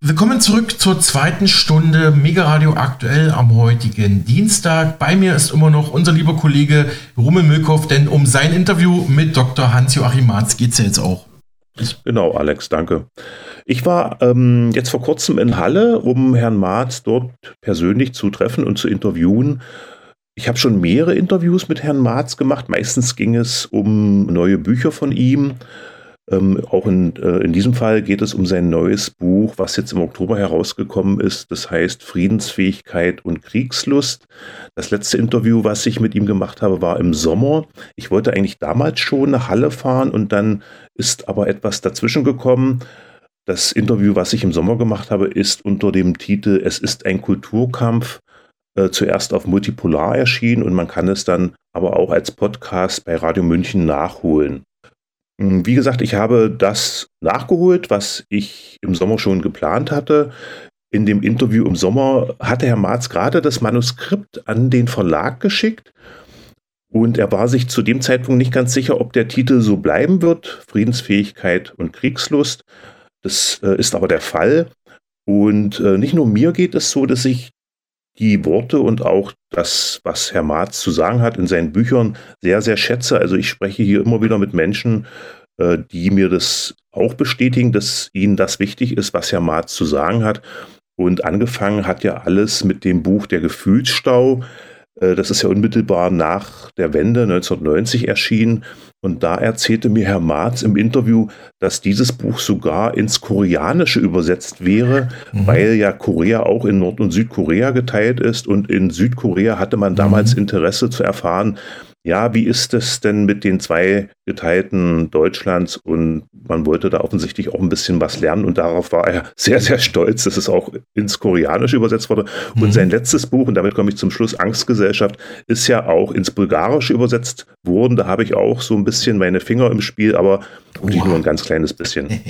Willkommen zurück zur zweiten Stunde Mega Radio aktuell am heutigen Dienstag. Bei mir ist immer noch unser lieber Kollege Rummel Milkow, denn um sein Interview mit Dr. Hans-Joachim Marz geht es ja jetzt auch. Genau, Alex, danke. Ich war ähm, jetzt vor kurzem in Halle, um Herrn Marz dort persönlich zu treffen und zu interviewen. Ich habe schon mehrere Interviews mit Herrn Marz gemacht. Meistens ging es um neue Bücher von ihm. Ähm, auch in, äh, in diesem Fall geht es um sein neues Buch, was jetzt im Oktober herausgekommen ist. Das heißt Friedensfähigkeit und Kriegslust. Das letzte Interview, was ich mit ihm gemacht habe, war im Sommer. Ich wollte eigentlich damals schon nach Halle fahren und dann ist aber etwas dazwischen gekommen. Das Interview, was ich im Sommer gemacht habe, ist unter dem Titel Es ist ein Kulturkampf äh, zuerst auf Multipolar erschienen und man kann es dann aber auch als Podcast bei Radio München nachholen. Hm, wie gesagt, ich habe das nachgeholt, was ich im Sommer schon geplant hatte. In dem Interview im Sommer hatte Herr Marz gerade das Manuskript an den Verlag geschickt und er war sich zu dem Zeitpunkt nicht ganz sicher, ob der Titel so bleiben wird, Friedensfähigkeit und Kriegslust. Das äh, ist aber der Fall. Und äh, nicht nur mir geht es so, dass ich die Worte und auch das, was Herr Marz zu sagen hat in seinen Büchern, sehr, sehr schätze. Also ich spreche hier immer wieder mit Menschen, äh, die mir das auch bestätigen, dass ihnen das wichtig ist, was Herr Marz zu sagen hat. Und angefangen hat ja alles mit dem Buch Der Gefühlsstau. Äh, das ist ja unmittelbar nach der Wende 1990 erschienen. Und da erzählte mir Herr Marz im Interview, dass dieses Buch sogar ins Koreanische übersetzt wäre, mhm. weil ja Korea auch in Nord- und Südkorea geteilt ist. Und in Südkorea hatte man damals mhm. Interesse zu erfahren, ja, wie ist es denn mit den zwei geteilten Deutschlands? Und man wollte da offensichtlich auch ein bisschen was lernen und darauf war er sehr, sehr stolz, dass es auch ins Koreanische übersetzt wurde. Mhm. Und sein letztes Buch, und damit komme ich zum Schluss, Angstgesellschaft, ist ja auch ins Bulgarische übersetzt worden. Da habe ich auch so ein bisschen meine Finger im Spiel, aber wirklich nur ein ganz kleines bisschen.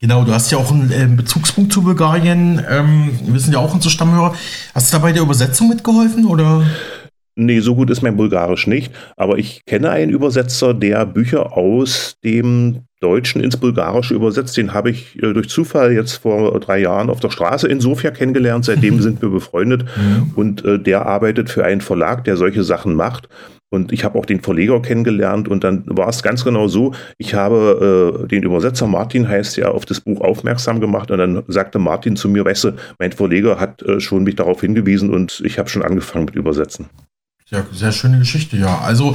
Genau, du hast ja auch einen äh, Bezugspunkt zu Bulgarien. Ähm, wir sind ja auch unsere Stammhörer. Hast du da bei der Übersetzung mitgeholfen oder? Nee, so gut ist mein Bulgarisch nicht, aber ich kenne einen Übersetzer, der Bücher aus dem Deutschen ins Bulgarische übersetzt. Den habe ich äh, durch Zufall jetzt vor drei Jahren auf der Straße in Sofia kennengelernt. Seitdem sind wir befreundet und äh, der arbeitet für einen Verlag, der solche Sachen macht. Und ich habe auch den Verleger kennengelernt und dann war es ganz genau so, ich habe äh, den Übersetzer Martin heißt ja auf das Buch aufmerksam gemacht und dann sagte Martin zu mir, weißt du, mein Verleger hat äh, schon mich darauf hingewiesen und ich habe schon angefangen mit Übersetzen. Ja, sehr schöne Geschichte, ja. Also,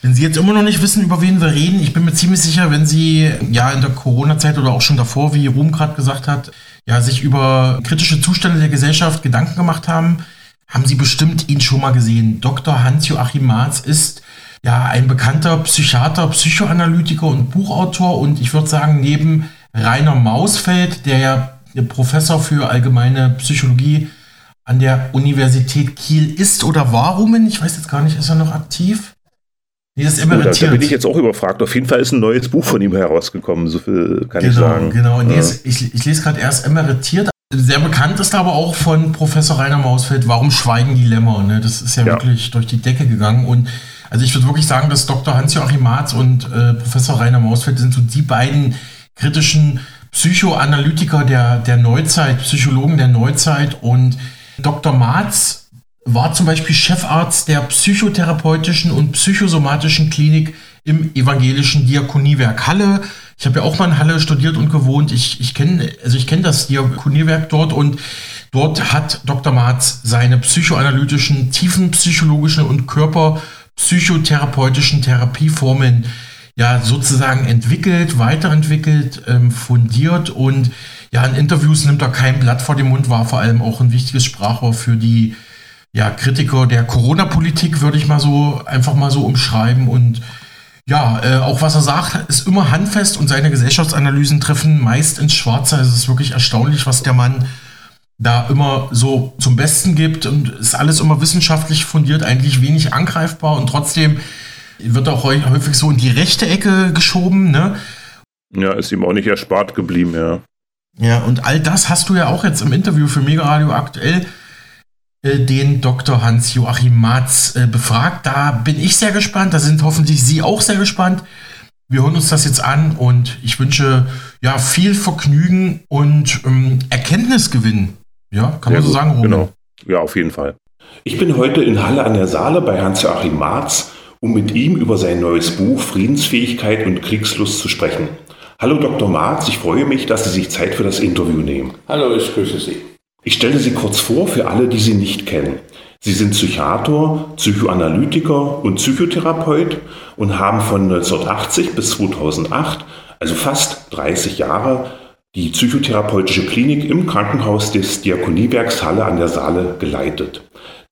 wenn Sie jetzt immer noch nicht wissen, über wen wir reden, ich bin mir ziemlich sicher, wenn Sie ja in der Corona-Zeit oder auch schon davor, wie Ruhm gerade gesagt hat, ja, sich über kritische Zustände der Gesellschaft Gedanken gemacht haben, haben Sie bestimmt ihn schon mal gesehen. Dr. Hans-Joachim Marz ist ja ein bekannter Psychiater, Psychoanalytiker und Buchautor und ich würde sagen, neben Rainer Mausfeld, der ja Professor für allgemeine Psychologie an der Universität Kiel ist oder warum? Ich weiß jetzt gar nicht, ist er noch aktiv? Nee, das ist emeritiert. Da, da bin ich jetzt auch überfragt. Auf jeden Fall ist ein neues Buch von ihm herausgekommen, so viel kann genau, ich sagen. Genau, nee, ja. ich, ich lese gerade erst emeritiert. Sehr bekannt ist aber auch von Professor Rainer Mausfeld, warum schweigen die Lämmer? Ne? Das ist ja, ja, wirklich durch die Decke gegangen. Und also ich würde wirklich sagen, dass Dr. Hans-Joachim Marz und äh, Professor Rainer Mausfeld sind so die beiden kritischen Psychoanalytiker der, der Neuzeit, Psychologen der Neuzeit und Dr. Marz war zum Beispiel Chefarzt der psychotherapeutischen und psychosomatischen Klinik im evangelischen Diakoniewerk Halle. Ich habe ja auch mal in Halle studiert und gewohnt. Ich, ich kenne also ich kenne das Diakoniewerk dort und dort hat Dr. Marz seine psychoanalytischen, tiefenpsychologischen und körperpsychotherapeutischen Therapieformen ja sozusagen entwickelt, weiterentwickelt, ähm, fundiert und ja, in Interviews nimmt er kein Blatt vor den Mund, war vor allem auch ein wichtiges Sprachrohr für die ja, Kritiker der Corona-Politik, würde ich mal so einfach mal so umschreiben. Und ja, äh, auch was er sagt, ist immer handfest und seine Gesellschaftsanalysen treffen meist ins Schwarze. Es ist wirklich erstaunlich, was der Mann da immer so zum Besten gibt und ist alles immer wissenschaftlich fundiert, eigentlich wenig angreifbar und trotzdem wird auch häufig so in die rechte Ecke geschoben, ne? Ja, ist ihm auch nicht erspart geblieben, ja. Ja, und all das hast du ja auch jetzt im Interview für Mega Radio aktuell äh, den Dr. Hans-Joachim Marz äh, befragt. Da bin ich sehr gespannt, da sind hoffentlich Sie auch sehr gespannt. Wir hören uns das jetzt an und ich wünsche ja viel Vergnügen und ähm, Erkenntnisgewinn. Ja, kann Sehr man so gut, sagen, Roman? Genau. Ja, auf jeden Fall. Ich bin heute in Halle an der Saale bei Hans-Joachim Marz, um mit ihm über sein neues Buch Friedensfähigkeit und Kriegslust zu sprechen. Hallo Dr. Marz, ich freue mich, dass Sie sich Zeit für das Interview nehmen. Hallo, ich grüße Sie. Ich stelle Sie kurz vor für alle, die Sie nicht kennen. Sie sind Psychiater, Psychoanalytiker und Psychotherapeut und haben von 1980 bis 2008, also fast 30 Jahre, die psychotherapeutische Klinik im Krankenhaus des Diakoniewerks Halle an der Saale geleitet.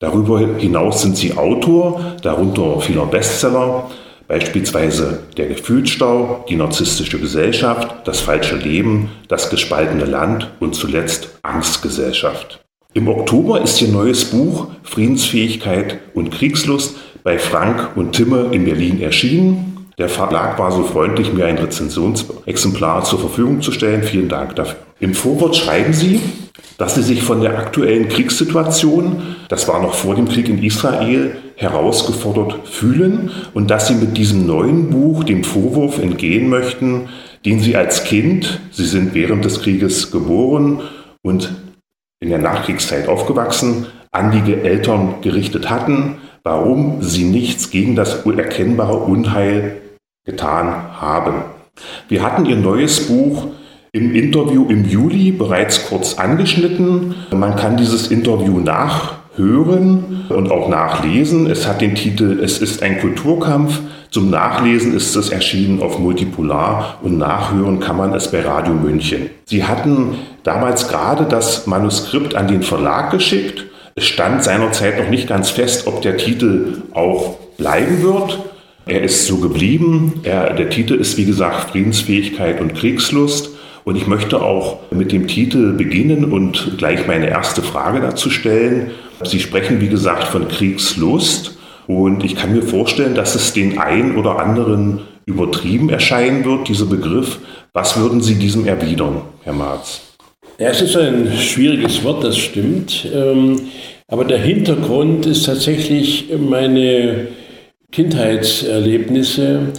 Darüber hinaus sind sie Autor, darunter vieler Bestseller, beispielsweise Der Gefühlsstau, Die narzisstische Gesellschaft, Das falsche Leben, Das gespaltene Land und zuletzt Angstgesellschaft. Im Oktober ist ihr neues Buch Friedensfähigkeit und Kriegslust bei Frank und Timme in Berlin erschienen. Der Verlag war so freundlich, mir ein Rezensionsexemplar zur Verfügung zu stellen. Vielen Dank dafür. Im Vorwort schreiben Sie, dass Sie sich von der aktuellen Kriegssituation, das war noch vor dem Krieg in Israel, herausgefordert fühlen und dass Sie mit diesem neuen Buch dem Vorwurf entgehen möchten, den Sie als Kind, Sie sind während des Krieges geboren und in der Nachkriegszeit aufgewachsen, an die Eltern gerichtet hatten, warum sie nichts gegen das erkennbare Unheil getan haben. Wir hatten ihr neues Buch im Interview im Juli bereits kurz angeschnitten. Man kann dieses Interview nachhören und auch nachlesen. Es hat den Titel Es ist ein Kulturkampf. Zum Nachlesen ist es erschienen auf Multipolar und nachhören kann man es bei Radio München. Sie hatten damals gerade das Manuskript an den Verlag geschickt. Es stand seinerzeit noch nicht ganz fest, ob der Titel auch bleiben wird. Er ist so geblieben. Er, der Titel ist, wie gesagt, Friedensfähigkeit und Kriegslust. Und ich möchte auch mit dem Titel beginnen und gleich meine erste Frage dazu stellen. Sie sprechen, wie gesagt, von Kriegslust. Und ich kann mir vorstellen, dass es den einen oder anderen übertrieben erscheinen wird, dieser Begriff. Was würden Sie diesem erwidern, Herr Marz? Ja, es ist ein schwieriges Wort, das stimmt. Ähm, aber der Hintergrund ist tatsächlich meine Kindheitserlebnisse,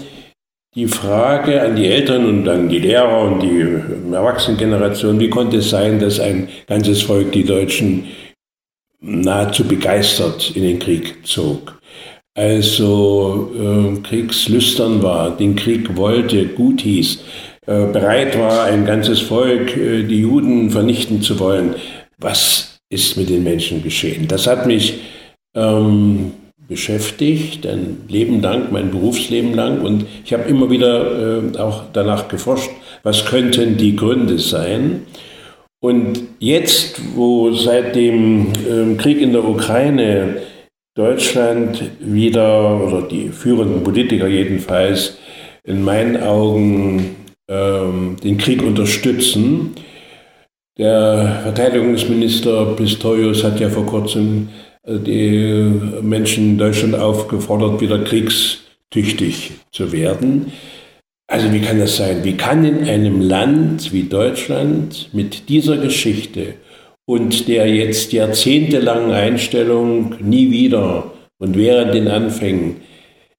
die Frage an die Eltern und an die Lehrer und die Erwachsenengeneration, wie konnte es sein, dass ein ganzes Volk, die Deutschen, nahezu begeistert in den Krieg zog. Also äh, kriegslüstern war, den Krieg wollte, gut hieß, äh, bereit war, ein ganzes Volk, äh, die Juden vernichten zu wollen. Was ist mit den Menschen geschehen? Das hat mich ähm, beschäftigt, ein Leben lang, mein Berufsleben lang. Und ich habe immer wieder äh, auch danach geforscht, was könnten die Gründe sein. Und jetzt, wo seit dem äh, Krieg in der Ukraine Deutschland wieder, oder die führenden Politiker jedenfalls, in meinen Augen ähm, den Krieg unterstützen. Der Verteidigungsminister Pistorius hat ja vor kurzem die Menschen in Deutschland aufgefordert, wieder kriegstüchtig zu werden. Also wie kann das sein? Wie kann in einem Land wie Deutschland mit dieser Geschichte und der jetzt jahrzehntelangen Einstellung nie wieder und während den Anfängen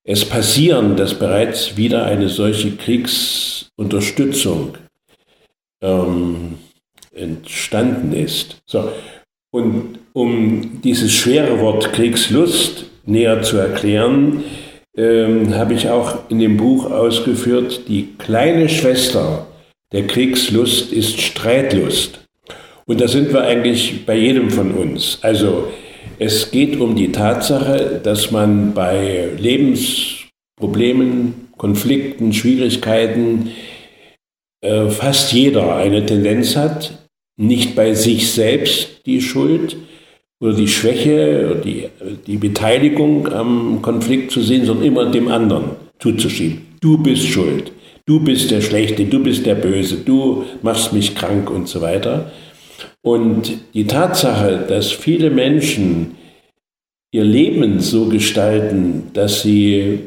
es passieren, dass bereits wieder eine solche Kriegsunterstützung ähm, entstanden ist. So. Und um dieses schwere Wort Kriegslust näher zu erklären, ähm, habe ich auch in dem Buch ausgeführt, die kleine Schwester der Kriegslust ist Streitlust. Und da sind wir eigentlich bei jedem von uns. Also es geht um die Tatsache, dass man bei Lebensproblemen, Konflikten, Schwierigkeiten äh, fast jeder eine Tendenz hat, nicht bei sich selbst die Schuld, oder die Schwäche, die, die Beteiligung am Konflikt zu sehen, sondern immer dem anderen zuzuschieben. Du bist schuld, du bist der Schlechte, du bist der Böse, du machst mich krank und so weiter. Und die Tatsache, dass viele Menschen ihr Leben so gestalten, dass sie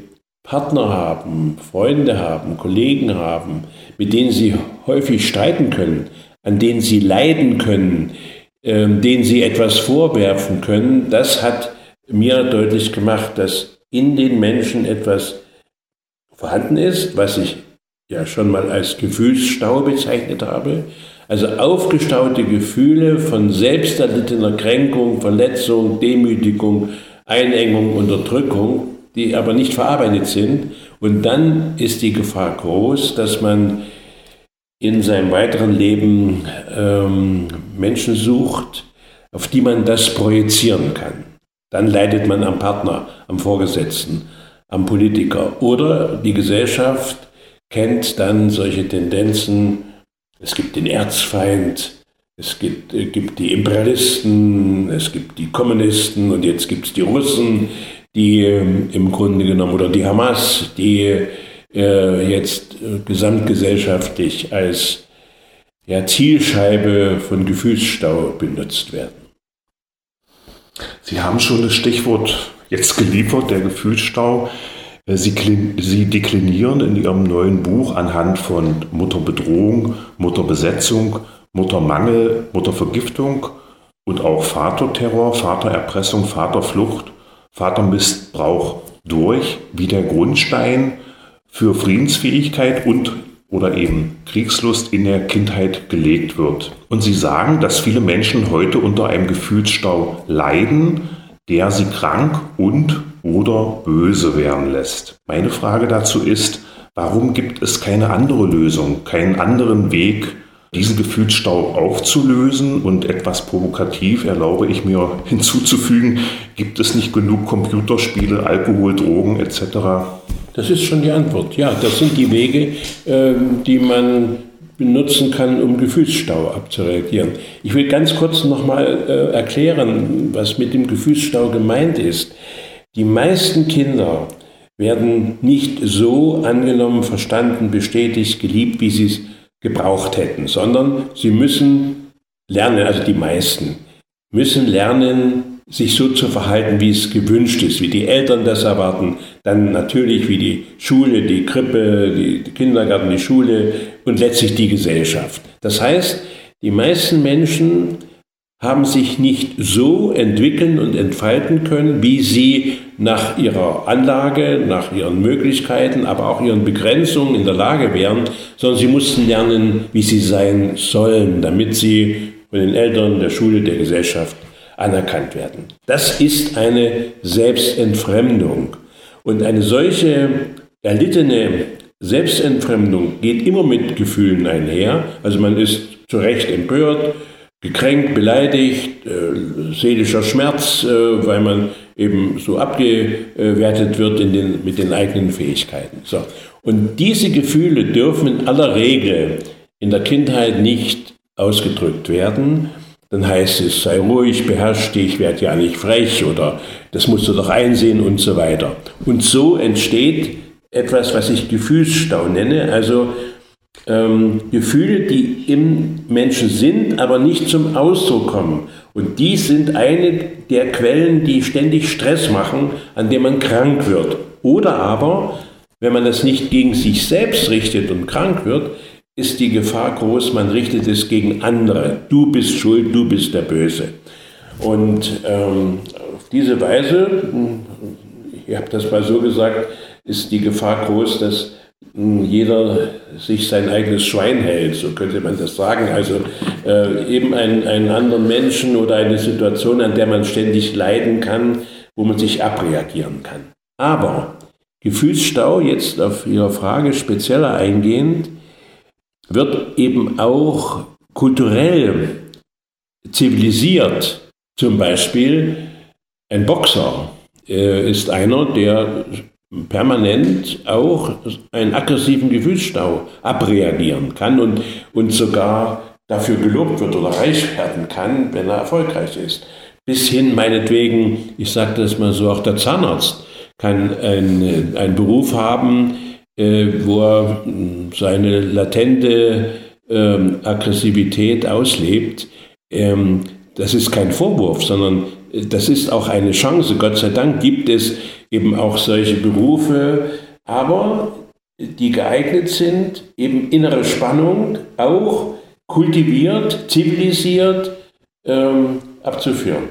Partner haben, Freunde haben, Kollegen haben, mit denen sie häufig streiten können, an denen sie leiden können, ähm, denen sie etwas vorwerfen können, das hat mir deutlich gemacht, dass in den Menschen etwas vorhanden ist, was ich ja schon mal als Gefühlsstau bezeichnet habe. Also aufgestaute Gefühle von selbsterlittener Kränkung, Verletzung, Demütigung, Einengung, Unterdrückung, die aber nicht verarbeitet sind. Und dann ist die Gefahr groß, dass man in seinem weiteren Leben ähm, Menschen sucht, auf die man das projizieren kann. Dann leidet man am Partner, am Vorgesetzten, am Politiker. Oder die Gesellschaft kennt dann solche Tendenzen. Es gibt den Erzfeind, es gibt, äh, gibt die Imperialisten, es gibt die Kommunisten und jetzt gibt es die Russen, die äh, im Grunde genommen, oder die Hamas, die jetzt äh, gesamtgesellschaftlich als ja, Zielscheibe von Gefühlsstau benutzt werden. Sie haben schon das Stichwort jetzt geliefert, der Gefühlsstau. Äh, Sie, Sie deklinieren in Ihrem neuen Buch anhand von Mutterbedrohung, Mutterbesetzung, Muttermangel, Muttervergiftung und auch Vaterterror, Vatererpressung, Vaterflucht, Vatermissbrauch durch, wie der Grundstein für Friedensfähigkeit und oder eben Kriegslust in der Kindheit gelegt wird. Und sie sagen, dass viele Menschen heute unter einem Gefühlsstau leiden, der sie krank und oder böse werden lässt. Meine Frage dazu ist, warum gibt es keine andere Lösung, keinen anderen Weg, diesen Gefühlsstau aufzulösen und etwas provokativ erlaube ich mir hinzuzufügen, gibt es nicht genug Computerspiele, Alkohol, Drogen etc.? Das ist schon die Antwort. Ja, das sind die Wege, ähm, die man benutzen kann, um Gefühlsstau abzureagieren. Ich will ganz kurz nochmal äh, erklären, was mit dem Gefühlsstau gemeint ist. Die meisten Kinder werden nicht so angenommen, verstanden, bestätigt, geliebt, wie sie es gebraucht hätten, sondern sie müssen lernen, also die meisten müssen lernen, sich so zu verhalten, wie es gewünscht ist, wie die Eltern das erwarten, dann natürlich wie die Schule, die Krippe, die Kindergarten, die Schule und letztlich die Gesellschaft. Das heißt, die meisten Menschen haben sich nicht so entwickeln und entfalten können, wie sie nach ihrer Anlage, nach ihren Möglichkeiten, aber auch ihren Begrenzungen in der Lage wären, sondern sie mussten lernen, wie sie sein sollen, damit sie von den Eltern, der Schule, der Gesellschaft anerkannt werden. Das ist eine Selbstentfremdung. Und eine solche erlittene Selbstentfremdung geht immer mit Gefühlen einher. Also man ist zu Recht empört, gekränkt, beleidigt, äh, seelischer Schmerz, äh, weil man eben so abgewertet wird in den, mit den eigenen Fähigkeiten. So. Und diese Gefühle dürfen in aller Regel in der Kindheit nicht ausgedrückt werden, dann heißt es, sei ruhig, beherrsch dich, werd ja nicht frech oder das musst du doch einsehen und so weiter. Und so entsteht etwas, was ich Gefühlsstau nenne, also ähm, Gefühle, die im Menschen sind, aber nicht zum Ausdruck kommen. Und die sind eine der Quellen, die ständig Stress machen, an dem man krank wird. Oder aber, wenn man das nicht gegen sich selbst richtet und krank wird, ist die Gefahr groß, man richtet es gegen andere. Du bist schuld, du bist der Böse. Und ähm, auf diese Weise, ich habe das mal so gesagt, ist die Gefahr groß, dass hm, jeder sich sein eigenes Schwein hält, so könnte man das sagen. Also äh, eben einen, einen anderen Menschen oder eine Situation, an der man ständig leiden kann, wo man sich abreagieren kann. Aber Gefühlsstau, jetzt auf Ihre Frage spezieller eingehend, wird eben auch kulturell zivilisiert. Zum Beispiel ein Boxer äh, ist einer, der permanent auch einen aggressiven Gefühlsstau abreagieren kann und, und sogar dafür gelobt wird oder reich werden kann, wenn er erfolgreich ist. Bis hin meinetwegen, ich sage das mal so, auch der Zahnarzt kann einen Beruf haben, wo er hm, seine latente ähm, Aggressivität auslebt, ähm, das ist kein Vorwurf, sondern äh, das ist auch eine Chance. Gott sei Dank gibt es eben auch solche Berufe, aber die geeignet sind, eben innere Spannung auch kultiviert, zivilisiert ähm, abzuführen.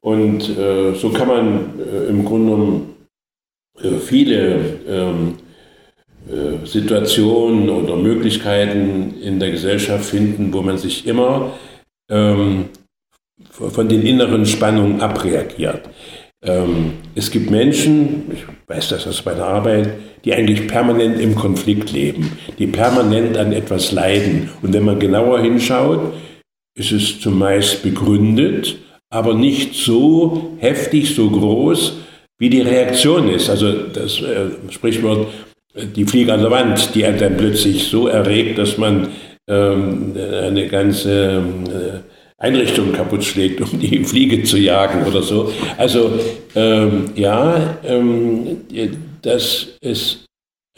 Und äh, so kann man äh, im Grunde genommen äh, viele ähm, äh, Situationen oder Möglichkeiten in der Gesellschaft finden, wo man sich immer ähm, von den inneren Spannungen abreagiert. Ähm, es gibt Menschen, ich weiß das aus meiner Arbeit, die eigentlich permanent im Konflikt leben, die permanent an etwas leiden. Und wenn man genauer hinschaut, ist es zumeist begründet, aber nicht so heftig, so groß, wie die Reaktion ist. Also das äh, Sprichwort, die Fliege an der Wand, die dann plötzlich so erregt, dass man ähm, eine ganze äh, Einrichtung kaputt schlägt, um die Fliege zu jagen oder so. Also ähm, ja, ähm, dass es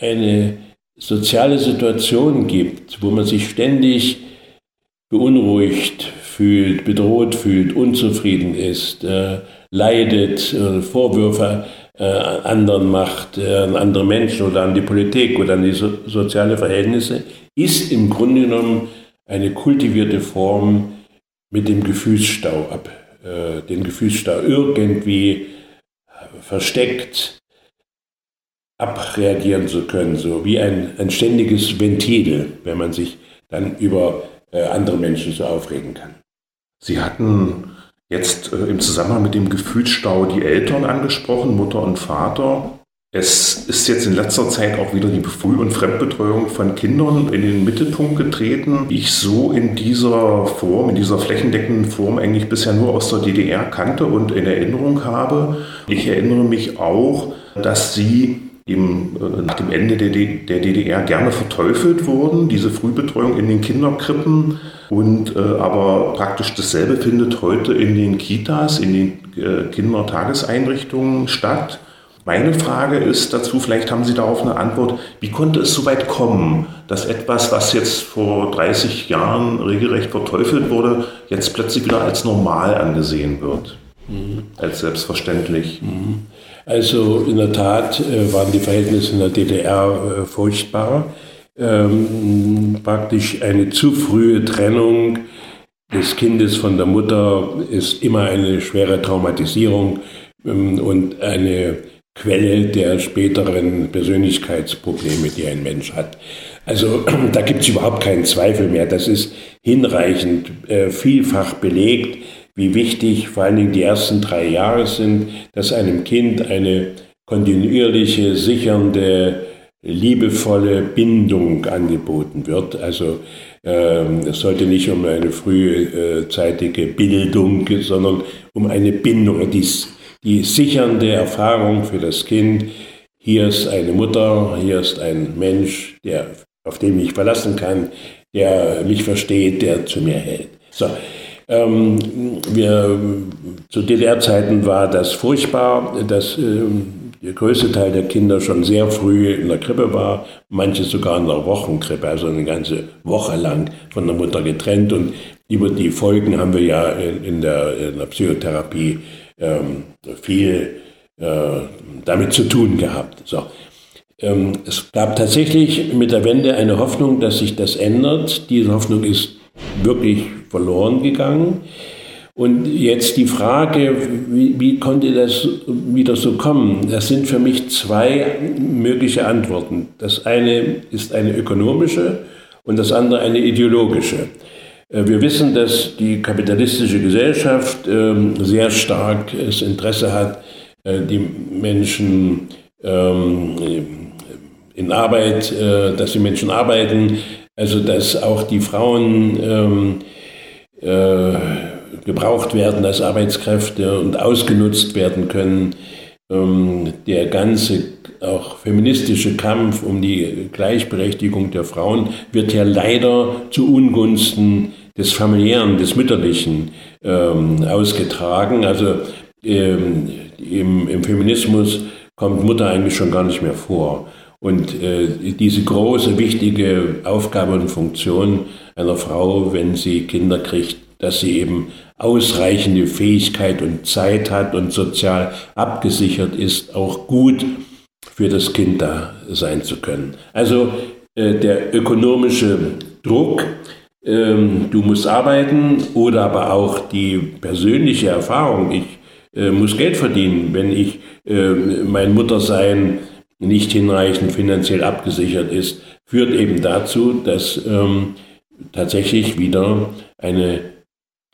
eine soziale Situation gibt, wo man sich ständig beunruhigt fühlt, bedroht fühlt, unzufrieden ist, äh, leidet, äh, Vorwürfe äh, anderen macht, äh, an andere Menschen oder an die Politik oder an die so soziale Verhältnisse, ist im Grunde genommen eine kultivierte Form mit dem Gefühlsstau ab, äh, den Gefühlsstau irgendwie versteckt abreagieren zu können, so wie ein, ein ständiges Ventil, wenn man sich dann über äh, andere Menschen so aufregen kann. Sie hatten jetzt äh, im Zusammenhang mit dem Gefühlsstau die Eltern angesprochen, Mutter und Vater. Es ist jetzt in letzter Zeit auch wieder die Früh- und Fremdbetreuung von Kindern in den Mittelpunkt getreten, die ich so in dieser Form, in dieser flächendeckenden Form eigentlich bisher nur aus der DDR kannte und in Erinnerung habe. Ich erinnere mich auch, dass sie eben äh, nach dem Ende der, DDR gerne verteufelt wurden, diese Frühbetreuung in den Kinderkrippen. Und äh, aber praktisch dasselbe findet heute in den Kitas, in den äh, Kindertageseinrichtungen statt. Meine Frage ist dazu, vielleicht haben Sie darauf eine Antwort, wie konnte es so weit kommen, dass etwas, was jetzt vor 30 Jahren regelrecht verteufelt wurde, jetzt plötzlich wieder als normal angesehen wird, mhm. als selbstverständlich? Mhm. Also in der Tat äh, waren die Verhältnisse in der DDR äh, furchtbar. Ähm, praktisch eine zu frühe Trennung des Kindes von der Mutter ist immer eine schwere Traumatisierung ähm, und eine Quelle der späteren Persönlichkeitsprobleme, die ein Mensch hat. Also da gibt es überhaupt keinen Zweifel mehr. Das ist hinreichend äh, vielfach belegt, wie wichtig vor allen Dingen die ersten drei Jahre sind, dass einem Kind eine kontinuierliche, sichernde, liebevolle Bindung angeboten wird. Also ähm, es sollte nicht um eine frühzeitige Bildung, sondern um eine Bindung, die, die sichernde Erfahrung für das Kind. Hier ist eine Mutter, hier ist ein Mensch, der, auf den ich verlassen kann, der mich versteht, der zu mir hält. So, ähm, wir, zu DDR-Zeiten war das furchtbar, dass ähm, der größte Teil der Kinder schon sehr früh in der Krippe war, manche sogar in der Wochenkrippe, also eine ganze Woche lang von der Mutter getrennt. Und über die Folgen haben wir ja in, der, in der, Psychotherapie ähm, viel äh, damit zu tun gehabt. So. Ähm, es gab tatsächlich mit der Wende eine Hoffnung, dass sich das ändert. Diese Hoffnung ist wirklich verloren gegangen. Und jetzt die Frage, wie, wie, konnte das wieder so kommen? Das sind für mich zwei mögliche Antworten. Das eine ist eine ökonomische und das andere eine ideologische. Äh, wir wissen, dass die kapitalistische Gesellschaft ähm, sehr stark das Interesse hat, äh, die Menschen ähm, in Arbeit, äh, dass die Menschen arbeiten, also dass auch die Frauen ähm, äh, gebraucht werden als Arbeitskräfte und ausgenutzt werden können. Ähm, der ganze auch feministische Kampf um die Gleichberechtigung der Frauen wird ja leider zu Ungunsten des familiären, des mütterlichen ähm, ausgetragen. Also ähm, im, im Feminismus kommt Mutter eigentlich schon gar nicht mehr vor. Und äh, diese große, wichtige Aufgabe und Funktion einer Frau, wenn sie Kinder kriegt, dass sie eben ausreichende Fähigkeit und Zeit hat und sozial abgesichert ist, auch gut für das Kind da sein zu können. Also äh, der ökonomische Druck, ähm, du musst arbeiten oder aber auch die persönliche Erfahrung, ich äh, muss Geld verdienen, wenn ich äh, mein Muttersein nicht hinreichend finanziell abgesichert ist, führt eben dazu, dass ähm, tatsächlich wieder eine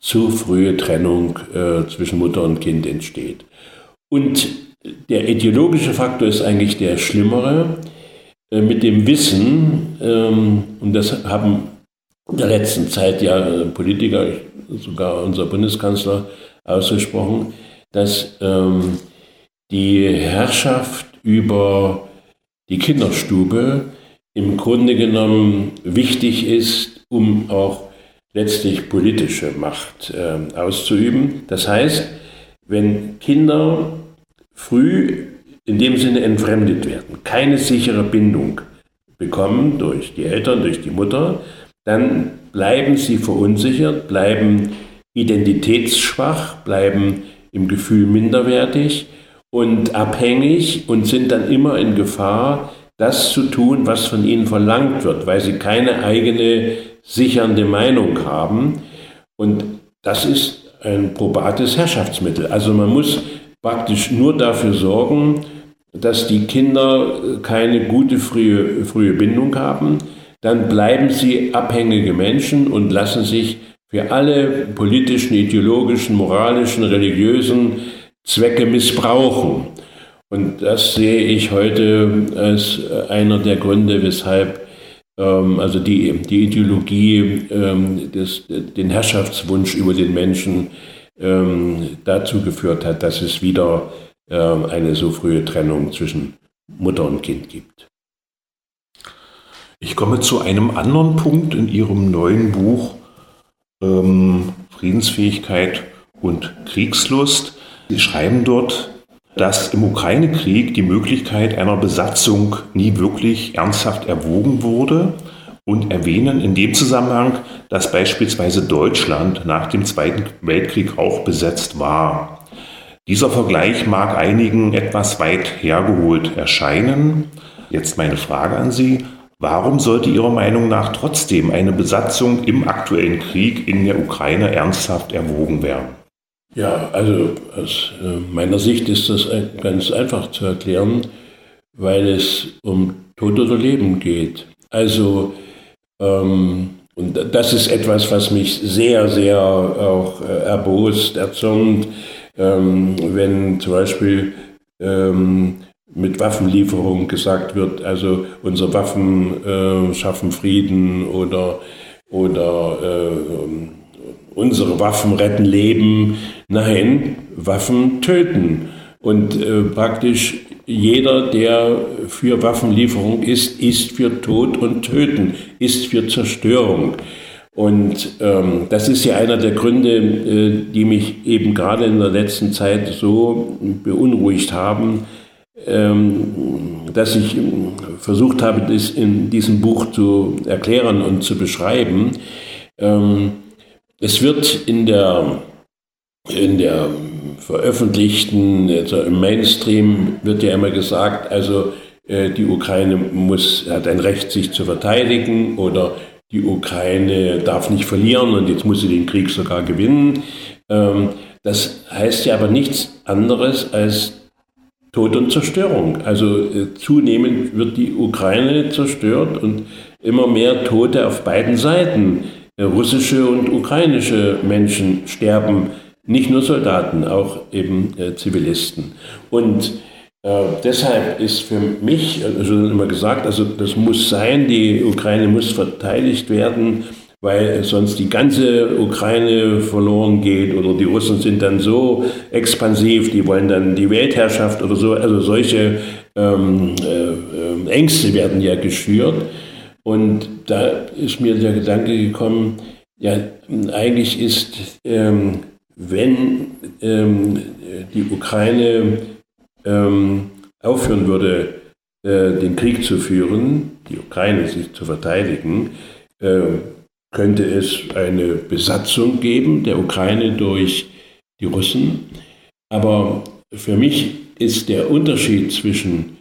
zu frühe Trennung äh, zwischen Mutter und Kind entsteht. Und der ideologische Faktor ist eigentlich der schlimmere. Äh, mit dem Wissen, ähm, und das haben in der letzten Zeit ja äh, Politiker, sogar unser Bundeskanzler ausgesprochen, dass ähm, die Herrschaft über die Kinderstube im Grunde genommen wichtig ist, um auch letztlich politische Macht äh, auszuüben. Das heißt, wenn Kinder früh in dem Sinne entfremdet werden, keine sichere Bindung bekommen durch die Eltern, durch die Mutter, dann bleiben sie verunsichert, bleiben identitätsschwach, bleiben im Gefühl minderwertig und abhängig und sind dann immer in Gefahr, das zu tun, was von ihnen verlangt wird, weil sie keine eigene sichernde Meinung haben. Und das ist ein probates Herrschaftsmittel. Also man muss praktisch nur dafür sorgen, dass die Kinder keine gute frühe, frühe Bindung haben. Dann bleiben sie abhängige Menschen und lassen sich für alle politischen, ideologischen, moralischen, religiösen Zwecke missbrauchen. Und das sehe ich heute als einer der Gründe, weshalb also die, die Ideologie, ähm, des, den Herrschaftswunsch über den Menschen ähm, dazu geführt hat, dass es wieder ähm, eine so frühe Trennung zwischen Mutter und Kind gibt. Ich komme zu einem anderen Punkt in Ihrem neuen Buch ähm, Friedensfähigkeit und Kriegslust. Sie schreiben dort, dass im Ukraine-Krieg die Möglichkeit einer Besatzung nie wirklich ernsthaft erwogen wurde und erwähnen in dem Zusammenhang, dass beispielsweise Deutschland nach dem Zweiten Weltkrieg auch besetzt war. Dieser Vergleich mag einigen etwas weit hergeholt erscheinen. Jetzt meine Frage an Sie. Warum sollte Ihrer Meinung nach trotzdem eine Besatzung im aktuellen Krieg in der Ukraine ernsthaft erwogen werden? Ja, also aus äh, meiner Sicht ist das ganz einfach zu erklären, weil es um Tod oder Leben geht. Also, ähm, und das ist etwas, was mich sehr, sehr auch äh, erbost, erzürnt, ähm, wenn zum Beispiel ähm, mit Waffenlieferung gesagt wird, also unsere Waffen äh, schaffen Frieden oder, oder äh, unsere Waffen retten Leben. Nein, Waffen töten. Und äh, praktisch jeder, der für Waffenlieferung ist, ist für Tod und Töten, ist für Zerstörung. Und ähm, das ist ja einer der Gründe, äh, die mich eben gerade in der letzten Zeit so beunruhigt haben, ähm, dass ich versucht habe, das in diesem Buch zu erklären und zu beschreiben. Ähm, es wird in der, in der veröffentlichten, also im Mainstream wird ja immer gesagt, also äh, die Ukraine muss, hat ein Recht, sich zu verteidigen oder die Ukraine darf nicht verlieren und jetzt muss sie den Krieg sogar gewinnen. Ähm, das heißt ja aber nichts anderes als Tod und Zerstörung. Also äh, zunehmend wird die Ukraine zerstört und immer mehr Tote auf beiden Seiten. Äh, russische und ukrainische Menschen sterben, nicht nur Soldaten, auch eben äh, Zivilisten. Und äh, deshalb ist für mich, also immer gesagt, also das muss sein, die Ukraine muss verteidigt werden, weil sonst die ganze Ukraine verloren geht oder die Russen sind dann so expansiv, die wollen dann die Weltherrschaft oder so, also solche ähm, äh, Ängste werden ja geschürt. Und da ist mir der Gedanke gekommen, ja, eigentlich ist, ähm, wenn ähm, die Ukraine ähm, aufhören würde, äh, den Krieg zu führen, die Ukraine sich zu verteidigen, äh, könnte es eine Besatzung geben der Ukraine durch die Russen. Aber für mich ist der Unterschied zwischen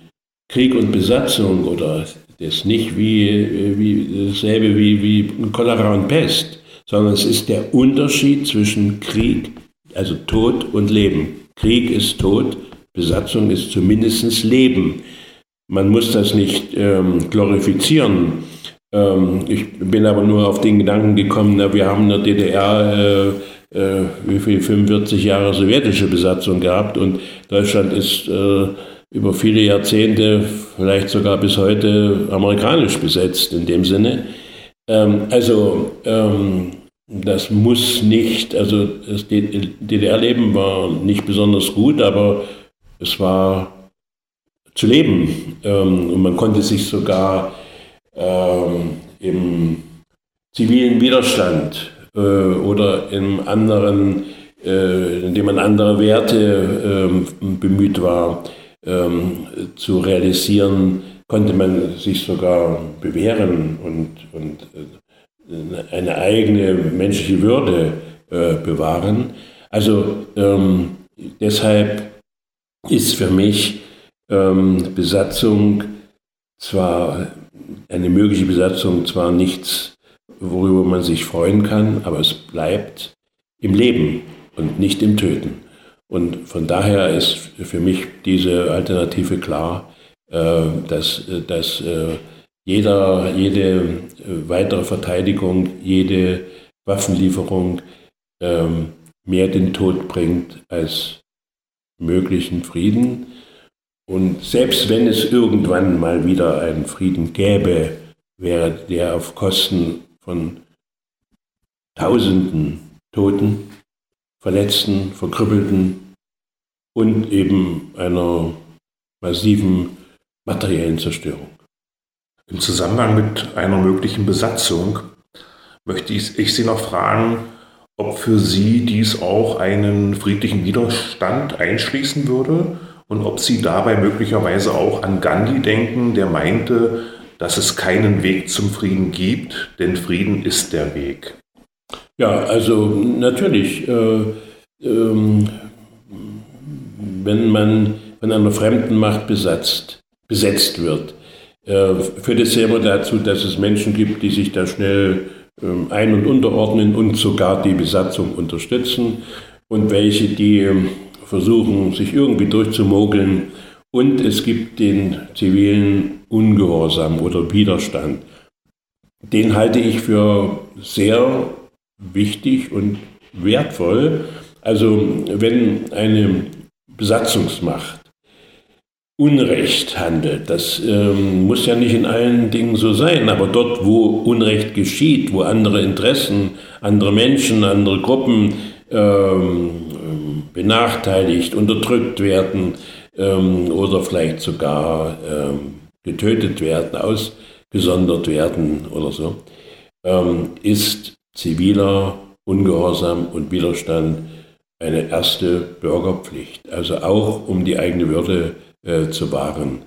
Krieg und Besatzung oder ist nicht wie, wie dasselbe wie, wie Cholera und Pest, sondern es ist der Unterschied zwischen Krieg, also Tod und Leben. Krieg ist Tod, Besatzung ist zumindest Leben. man muss das nicht ähm, glorifizieren. Ähm, ich bin aber nur auf den Gedanken gekommen, na, wir haben in der DDR äh, äh, wie viel 45 Jahre sowjetische Besatzung gehabt und Deutschland ist äh, über viele Jahrzehnte, vielleicht sogar bis heute amerikanisch besetzt in dem Sinne. Ähm, also ähm, das muss nicht, also das DDR-Leben war nicht besonders gut, aber es war zu leben. Ähm, und man konnte sich sogar ähm, im zivilen Widerstand äh, oder im anderen, äh, indem man andere Werte ähm, bemüht war, ähm, zu realisieren, konnte man sich sogar bewähren und, und äh, eine eigene menschliche Würde äh, bewahren. Also ähm, deshalb ist für mich ähm, Besatzung zwar eine mögliche Besatzung zwar nichts, worüber man sich freuen kann, aber es bleibt im Leben und nicht im Töten. Und von daher ist für mich diese Alternative klar, äh, dass, dass äh, jeder, jede äh, weitere Verteidigung, jede Waffenlieferung ähm, mehr den Tod bringt als möglichen Frieden. Und selbst wenn es irgendwann mal wieder einen Frieden gäbe, wäre der auf Kosten von Tausenden Toten, Verletzten, Verkrüppelten und eben einer massiven materiellen Zerstörung. Im Zusammenhang mit einer möglichen Besatzung möchte ich, ich Sie noch fragen, ob für Sie dies auch einen friedlichen Widerstand einschließen würde und ob Sie dabei möglicherweise auch an Gandhi denken, der meinte, dass es keinen Weg zum Frieden gibt, denn Frieden ist der Weg. Ja, also natürlich, äh, ähm, wenn man von einer fremden Macht besetzt, besetzt wird, äh, führt es immer dazu, dass es Menschen gibt, die sich da schnell äh, ein- und unterordnen und sogar die Besatzung unterstützen und welche, die ähm, versuchen, sich irgendwie durchzumogeln. Und es gibt den zivilen Ungehorsam oder Widerstand. Den halte ich für sehr wichtig und wertvoll. Also wenn eine Besatzungsmacht Unrecht handelt, das ähm, muss ja nicht in allen Dingen so sein, aber dort, wo Unrecht geschieht, wo andere Interessen, andere Menschen, andere Gruppen ähm, benachteiligt, unterdrückt werden ähm, oder vielleicht sogar ähm, getötet werden, ausgesondert werden oder so, ähm, ist ziviler Ungehorsam und Widerstand eine erste Bürgerpflicht, also auch um die eigene Würde äh, zu wahren.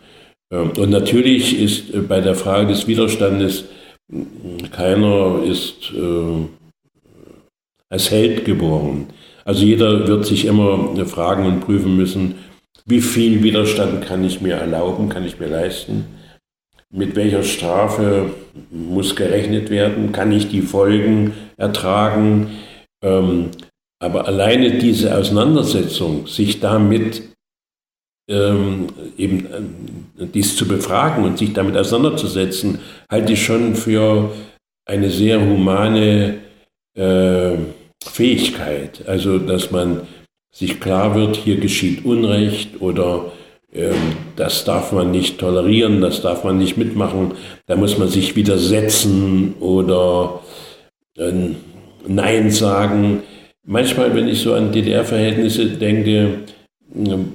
Ähm, und natürlich ist äh, bei der Frage des Widerstandes keiner ist äh, als Held geboren. Also jeder wird sich immer fragen und prüfen müssen, wie viel Widerstand kann ich mir erlauben, kann ich mir leisten? Mit welcher Strafe muss gerechnet werden? Kann ich die Folgen ertragen? Ähm, aber alleine diese Auseinandersetzung, sich damit ähm, eben äh, dies zu befragen und sich damit auseinanderzusetzen, halte ich schon für eine sehr humane äh, Fähigkeit. Also, dass man sich klar wird, hier geschieht Unrecht oder ähm, das darf man nicht tolerieren, das darf man nicht mitmachen, da muss man sich widersetzen oder äh, Nein sagen. Manchmal, wenn ich so an DDR-Verhältnisse denke,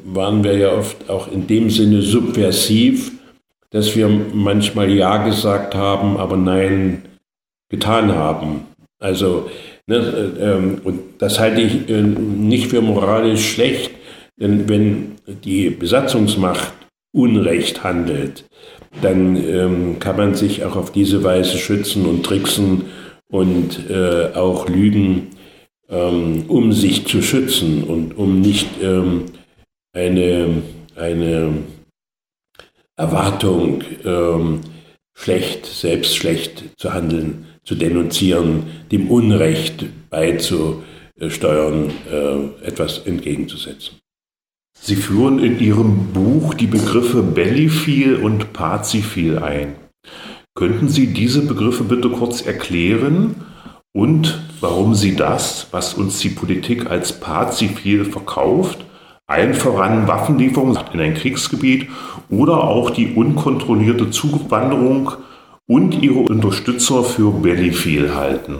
waren wir ja oft auch in dem Sinne subversiv, dass wir manchmal Ja gesagt haben, aber Nein getan haben. Also Ne, äh, ähm, und das halte ich äh, nicht für moralisch schlecht, denn wenn die Besatzungsmacht Unrecht handelt, dann ähm, kann man sich auch auf diese Weise schützen und tricksen und äh, auch lügen, ähm, um sich zu schützen und um nicht eine, eine Erwartung schlecht, selbst schlecht zu handeln zu denunzieren, dem Unrecht beizusteuern, äh, etwas entgegenzusetzen. Sie führen in Ihrem Buch die Begriffe Bellifiel und Pazifil ein. Könnten Sie diese Begriffe bitte kurz erklären und warum Sie das, was uns die Politik als Pazifil verkauft, allen voran Waffenlieferungen in ein Kriegsgebiet oder auch die unkontrollierte Zuwanderung und ihre Unterstützer für Bellifiel halten?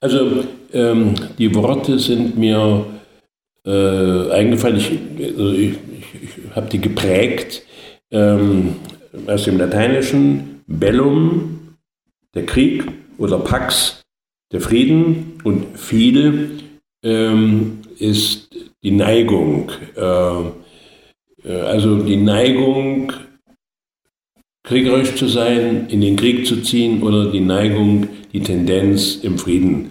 Also ähm, die Worte sind mir äh, eingefallen. Ich, also ich, ich, ich habe die geprägt ähm, aus dem Lateinischen Bellum, der Krieg, oder Pax, der Frieden. Und viele ähm, ist die Neigung. Äh, äh, also die Neigung, kriegerisch zu sein, in den Krieg zu ziehen oder die Neigung, die Tendenz im Frieden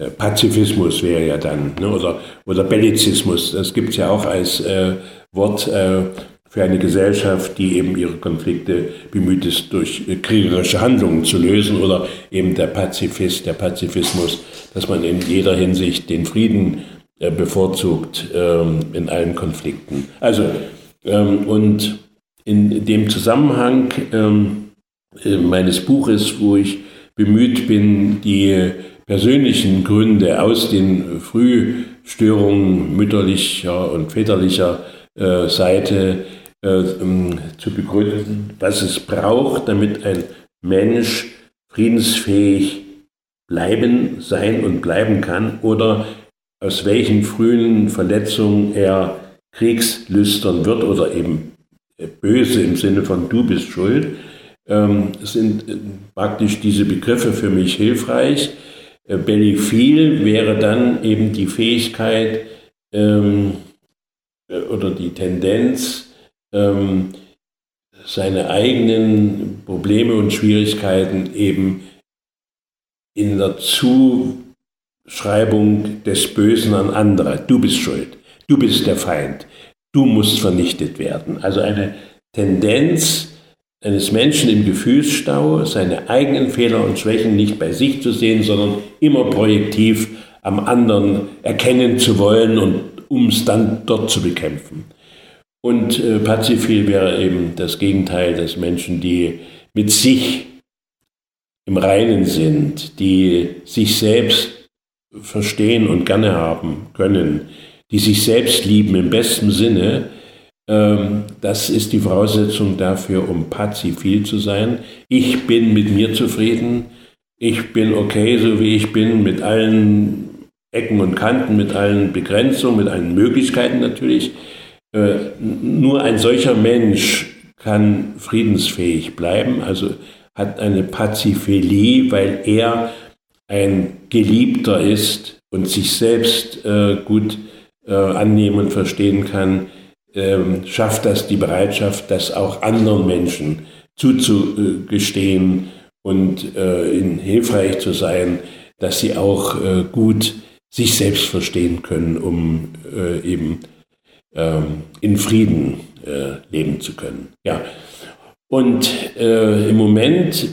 äh, Pazifismus wäre ja dann, ne? oder, oder Bellizismus, das gibt es ja auch als äh, Wort äh, für eine Gesellschaft, die eben ihre Konflikte bemüht ist, durch äh, kriegerische Handlungen zu lösen, oder eben der Pazifist, der Pazifismus, dass man in jeder Hinsicht den Frieden äh, bevorzugt ähm, in allen Konflikten. Also, ähm, und in dem Zusammenhang ähm, äh, meines Buches, wo ich bemüht bin, die persönlichen Gründe aus den Frühstörungen mütterlicher und väterlicher Seite äh, ähm, zu begründen, was es braucht, damit ein Mensch friedensfähig bleiben, sein und bleiben kann oder aus welchen frühen Verletzungen er kriegslüstern wird oder eben böse im Sinne von du bist schuld, ähm, sind äh, praktisch diese Begriffe für mich hilfreich. Äh, Bellifil wäre dann eben die Fähigkeit ähm, äh, oder die Tendenz, ähm, seine eigenen Probleme und Schwierigkeiten eben in der Zuschreibung des Bösen an andere. Du bist schuld, du bist der Feind, du musst vernichtet werden. Also eine Tendenz, eines Menschen im Gefühlsstau, seine eigenen Fehler und Schwächen nicht bei sich zu sehen, sondern immer projektiv am anderen erkennen zu wollen und um es dann dort zu bekämpfen. Und äh, Pazifil wäre eben das Gegenteil des Menschen, die mit sich im Reinen sind, die sich selbst verstehen und gerne haben können, die sich selbst lieben im besten Sinne, ähm, das ist die Voraussetzung dafür, um pazifil zu sein. Ich bin mit mir zufrieden. Ich bin okay, so wie ich bin, mit allen Ecken und Kanten, mit allen Begrenzungen, mit allen Möglichkeiten natürlich. Äh, nur ein solcher Mensch kann friedensfähig bleiben, also hat eine Paziphilie, weil er ein Geliebter ist und sich selbst äh, gut äh, annehmen und verstehen kann ähm, schafft das die Bereitschaft, das auch anderen Menschen zuzugestehen und äh, ihnen hilfreich zu sein, dass sie auch äh, gut sich selbst verstehen können, um äh, eben ähm, in Frieden äh, leben zu können. Ja. Und äh, im Moment,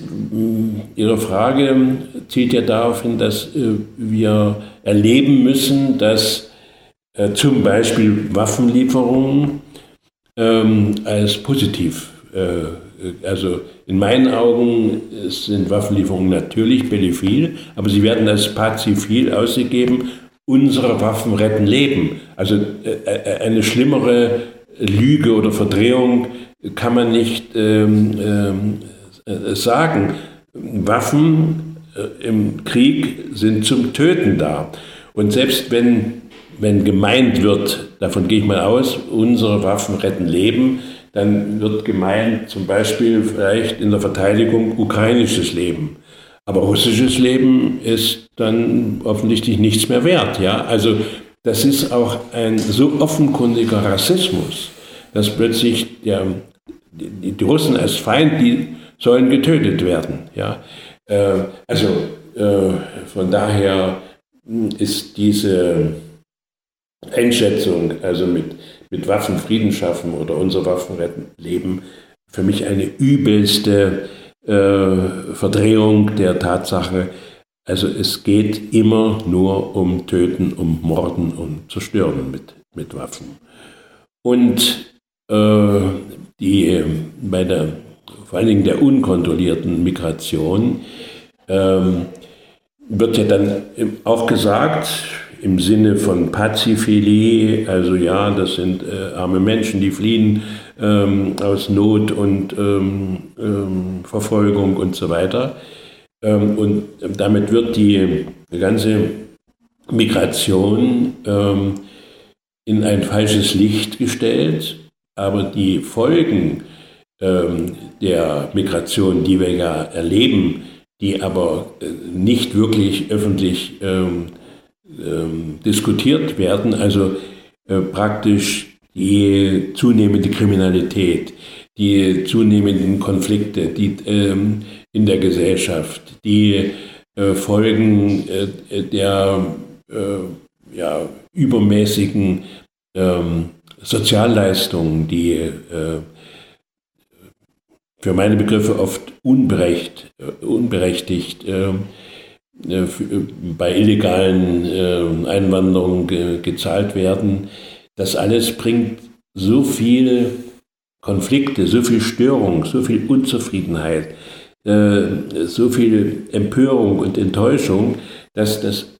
Ihre Frage zielt ja darauf hin, dass äh, wir erleben müssen, dass äh, zum Beispiel Waffenlieferungen ähm, als positiv. Äh, also in meinen Augen sind Waffenlieferungen natürlich bellifil, aber sie werden als pazifil ausgegeben. Unsere Waffen retten Leben. Also äh, äh, eine schlimmere Lüge oder Verdrehung kann man nicht ähm, ähm äh, sagen. Waffen äh, im Krieg sind zum Töten da. Und selbst wenn wenn gemeint wird, davon gehe ich mal aus, unsere Waffen retten Leben, dann wird gemeint zum Beispiel vielleicht in der Verteidigung ukrainisches Leben. Aber russisches Leben ist dann offensichtlich nichts mehr wert. Ja? Also das ist auch ein so offenkundiger Rassismus, dass plötzlich der, die, die, Russen als Feind, die sollen getötet werden. Ja? Äh, also äh, von daher ist diese Einschätzung, also mit, mit Waffen Frieden schaffen oder unsere Waffen retten Leben, für mich eine übelste äh, Verdrehung der Tatsache. Also es geht immer nur um Töten, um Morden, um Zerstören mit, mit Waffen. Und äh, die bei der vor allen Dingen der unkontrollierten Migration ähm, wird ja dann auch gesagt, im Sinne von Pazifili, also ja, das sind äh, arme Menschen, die fliehen ähm, aus Not und ähm, ähm, Verfolgung und so weiter. Ähm, und damit wird die ganze Migration ähm, in ein falsches Licht gestellt, aber die Folgen der Migration, die wir ja erleben, die aber äh, nicht wirklich öffentlich ähm, ähm, diskutiert werden, also äh, praktisch die zunehmende Kriminalität, die zunehmenden Konflikte die, ähm, in der Gesellschaft, die äh, Folgen äh, der äh, ja, übermäßigen ähm, Sozialleistungen, die äh, für meine Begriffe oft unberecht, äh, unberechtigt ähm, äh, bei illegalen äh, Einwanderungen gezahlt werden. Das alles bringt so viele Konflikte, so viel Störung, so viel Unzufriedenheit, so viel Empörung und Enttäuschung, dass das,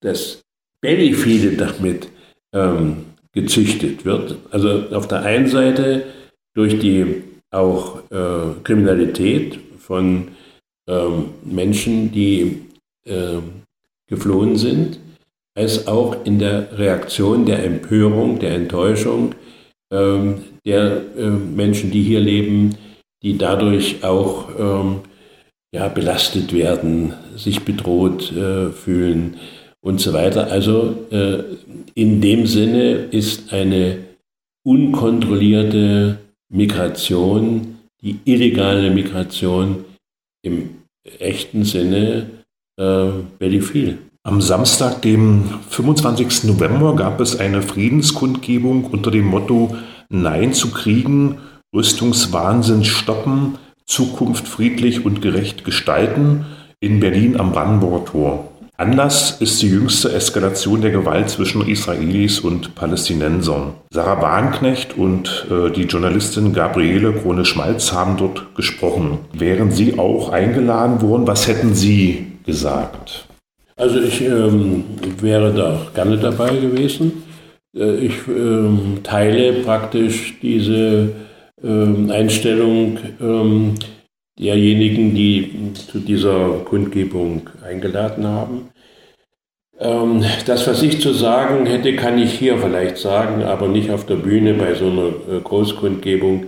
das Bellyfide damit ähm, gezüchtet wird. Also auf der einen Seite durch die auch äh, Kriminalität von ähm, Menschen, die äh, geflohen sind, als auch in der Reaktion der Empörung, der Enttäuschung ähm, der äh, Menschen, die hier leben, die dadurch auch ähm, ja, belastet werden, sich bedroht äh, fühlen und so weiter. Also äh, in dem Sinne ist eine unkontrollierte Migration, die illegale Migration im echten Sinne äh, Belleville. Am Samstag, dem 25. November, gab es eine Friedenskundgebung unter dem Motto Nein zu Kriegen, Rüstungswahnsinn stoppen, Zukunft friedlich und gerecht gestalten in Berlin am Brandenburger Tor. Anlass ist die jüngste Eskalation der Gewalt zwischen Israelis und Palästinensern. Sarah Bahnknecht und äh, die Journalistin Gabriele Krone-Schmalz haben dort gesprochen. Wären Sie auch eingeladen worden? Was hätten Sie gesagt? Also ich ähm, wäre da gerne dabei gewesen. Äh, ich ähm, teile praktisch diese ähm, Einstellung ähm, derjenigen, die zu dieser Kundgebung eingeladen haben. Ähm, das, was ich zu sagen hätte, kann ich hier vielleicht sagen, aber nicht auf der Bühne bei so einer äh, Großkundgebung.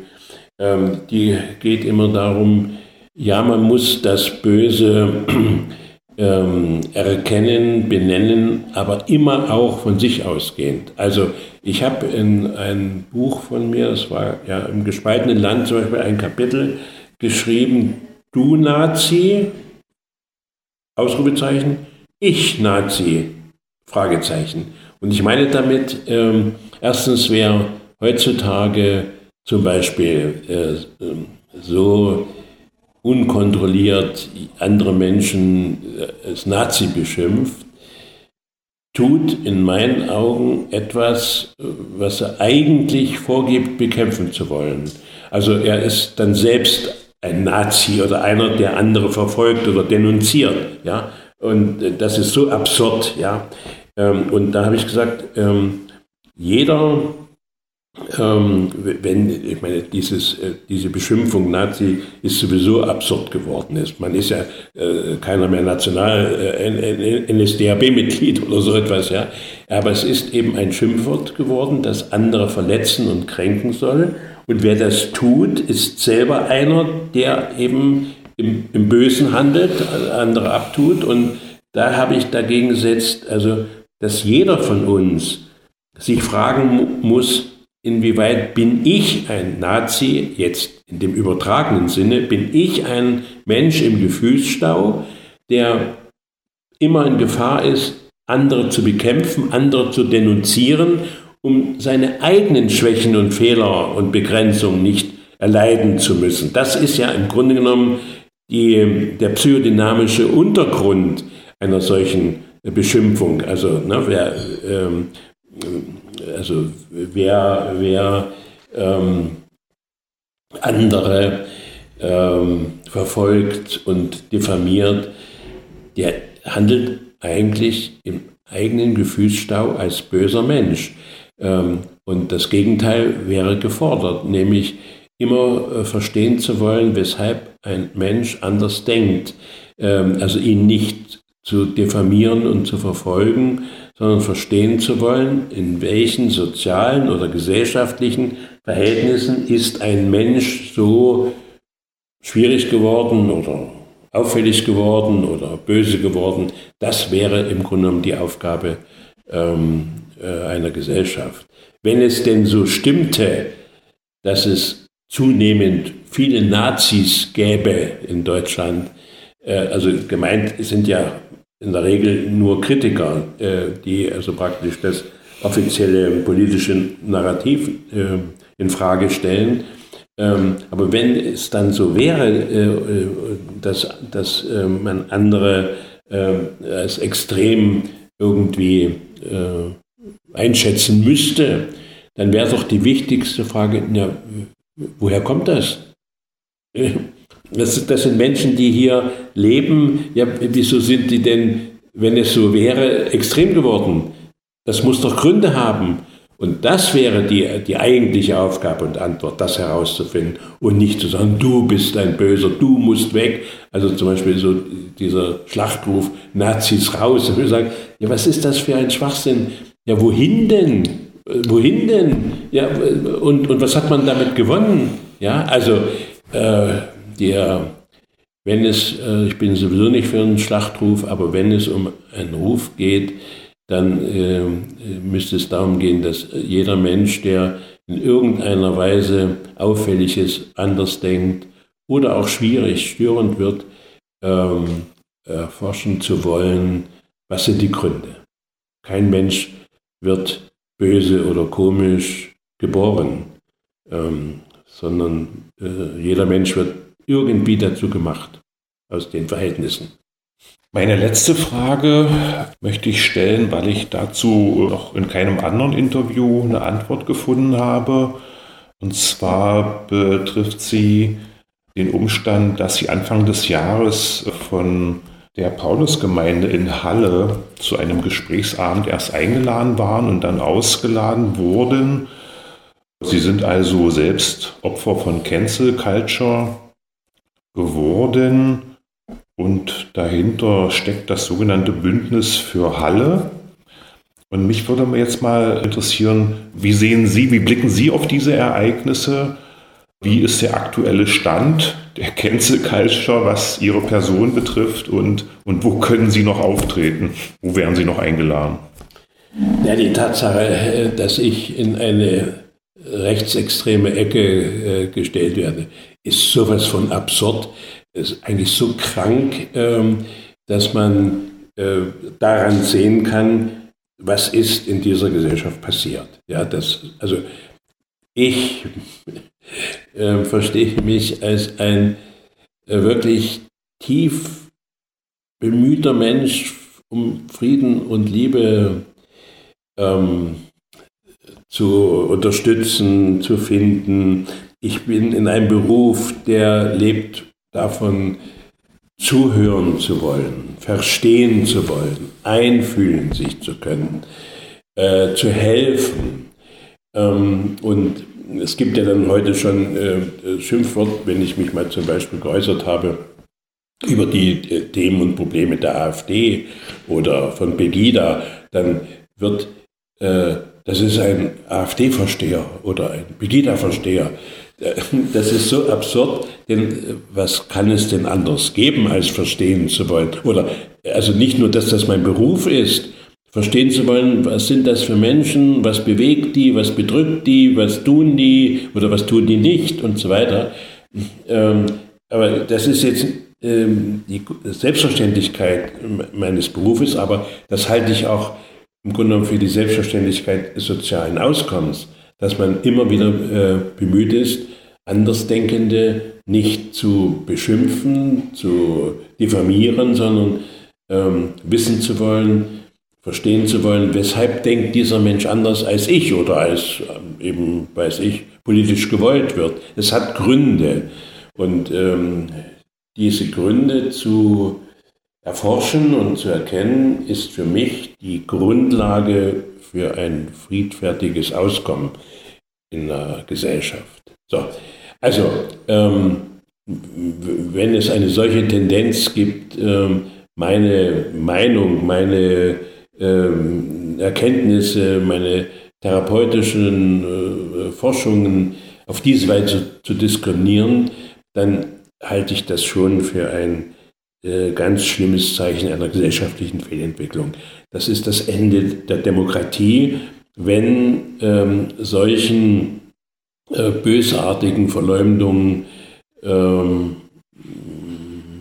Ähm, die geht immer darum, ja, man muss das Böse ähm, erkennen, benennen, aber immer auch von sich ausgehend. Also ich habe in ein Buch von mir, das war ja im gespaltenen Land zum Beispiel ein Kapitel, geschrieben, du Nazi, Ausrufezeichen, ich Nazi, Fragezeichen. Und ich meine damit, ähm, erstens, wer heutzutage zum Beispiel äh, so unkontrolliert andere Menschen äh, als Nazi beschimpft, tut in meinen Augen etwas, was er eigentlich vorgibt, bekämpfen zu wollen. Also er ist dann selbst ein Nazi oder einer, der andere verfolgt oder denunziert. Ja? Und äh, das ist so absurd. Ja? Ähm, und da habe ich gesagt, ähm, jeder, ähm, wenn, ich meine, dieses, äh, diese Beschimpfung Nazi ist sowieso absurd geworden. Ist. Man ist ja äh, keiner mehr National NSDAP-Mitglied oder so etwas. Ja? Aber es ist eben ein Schimpfwort geworden, das andere verletzen und kränken soll. Und wer das tut, ist selber einer, der eben im, im Bösen handelt, andere abtut. Und da habe ich dagegen gesetzt, also, dass jeder von uns sich fragen muss, inwieweit bin ich ein Nazi, jetzt in dem übertragenen Sinne, bin ich ein Mensch im Gefühlsstau, der immer in Gefahr ist, andere zu bekämpfen, andere zu denunzieren um seine eigenen Schwächen und Fehler und Begrenzungen nicht erleiden zu müssen. Das ist ja im Grunde genommen die, der psychodynamische Untergrund einer solchen Beschimpfung. Also ne, wer ähm, also wer, wer ähm, andere ähm, verfolgt und diffamiert, der handelt eigentlich im eigenen Gefühlsstau als böser Mensch. Ähm, und das Gegenteil wäre gefordert, nämlich immer äh, verstehen zu wollen, weshalb ein Mensch anders denkt. Ähm, also ihn nicht zu diffamieren und zu verfolgen, sondern verstehen zu wollen, in welchen sozialen oder gesellschaftlichen Verhältnissen ist ein Mensch so schwierig geworden oder auffällig geworden oder böse geworden. Das wäre im Grunde genommen die Aufgabe ähm, äh, einer Gesellschaft. Wenn es denn so stimmte, dass es zunehmend viele Nazis gäbe in Deutschland, äh, also gemeint sind ja in der Regel nur Kritiker, äh, die also praktisch das offizielle politische Narrativ äh, in Frage stellen. Ähm, aber wenn es dann so wäre, äh, dass, dass man andere als extrem irgendwie einschätzen müsste, dann wäre doch die wichtigste Frage, ja, woher kommt das? Das, das sind Menschen, die hier leben. Ja, wieso sind die denn, wenn es so wäre, extrem geworden? Das muss doch Gründe haben. Und das wäre die, die eigentliche Aufgabe und Antwort, das herauszufinden und nicht zu sagen, du bist ein Böser, du musst weg. Also zum Beispiel so dieser Schlachtruf, Nazis raus. Und wir sagen, ja, was ist das für ein Schwachsinn? Ja, wohin denn? Wohin denn? Ja, und, und was hat man damit gewonnen? Ja, also äh, der, wenn es, äh, ich bin sowieso nicht für einen Schlachtruf, aber wenn es um einen Ruf geht, dann äh, müsste es darum gehen, dass jeder Mensch, der in irgendeiner Weise auffällig ist, anders denkt oder auch schwierig, störend wird, ähm, erforschen zu wollen, was sind die Gründe. Kein Mensch wird böse oder komisch geboren, ähm, sondern äh, jeder Mensch wird irgendwie dazu gemacht, aus den Verhältnissen. Meine letzte Frage möchte ich stellen, weil ich dazu noch in keinem anderen Interview eine Antwort gefunden habe. Und zwar betrifft sie den Umstand, dass Sie Anfang des Jahres von der Paulusgemeinde in Halle zu einem Gesprächsabend erst eingeladen waren und dann ausgeladen wurden. Sie sind also selbst Opfer von Cancel Culture geworden und dahinter steckt das sogenannte Bündnis für Halle. Und mich würde jetzt mal interessieren, wie sehen Sie, wie blicken Sie auf diese Ereignisse? Wie ist der aktuelle Stand der Cancel Culture, was Ihre Person betrifft und, und wo können Sie noch auftreten? Wo wären Sie noch eingeladen? Ja, die Tatsache, dass ich in eine rechtsextreme Ecke äh, gestellt werde, ist sowas von absurd, ist eigentlich so krank, ähm, dass man äh, daran sehen kann, was ist in dieser Gesellschaft passiert. Ja, das, also ich äh, verstehe mich als ein äh, wirklich tief bemühter Mensch um Frieden und Liebe ähm, zu unterstützen, zu finden. Ich bin in einem Beruf, der lebt davon, zuhören zu wollen, verstehen zu wollen, einfühlen sich zu können, äh, zu helfen. Ähm, und es gibt ja dann heute schon äh, Schimpfwort, wenn ich mich mal zum Beispiel geäußert habe über die äh, Themen und Probleme der AfD oder von Pegida, dann wird äh, das ist ein AfD-Versteher oder ein Pegida-Versteher. Das ist so absurd, denn was kann es denn anders geben, als verstehen zu wollen? Oder also nicht nur, dass das mein Beruf ist, verstehen zu wollen, was sind das für Menschen, was bewegt die, was bedrückt die, was tun die oder was tun die nicht und so weiter. Ähm, aber das ist jetzt ähm, die Selbstverständlichkeit meines Berufes, aber das halte ich auch im Grunde genommen für die Selbstverständlichkeit des sozialen Auskommens, dass man immer wieder äh, bemüht ist, Andersdenkende nicht zu beschimpfen, zu diffamieren, sondern ähm, wissen zu wollen, verstehen zu wollen, weshalb denkt dieser Mensch anders als ich oder als ähm, eben, weiß ich, politisch gewollt wird. Es hat Gründe. Und ähm, diese Gründe zu erforschen und zu erkennen, ist für mich die Grundlage für ein friedfertiges Auskommen in der Gesellschaft. So, also, ähm, wenn es eine solche Tendenz gibt, ähm, meine Meinung, meine ähm, Erkenntnisse, meine therapeutischen äh, Forschungen auf diese Weise zu diskriminieren, dann halte ich das schon für ein ganz schlimmes Zeichen einer gesellschaftlichen Fehlentwicklung. Das ist das Ende der Demokratie, wenn ähm, solchen äh, bösartigen Verleumdungen ähm,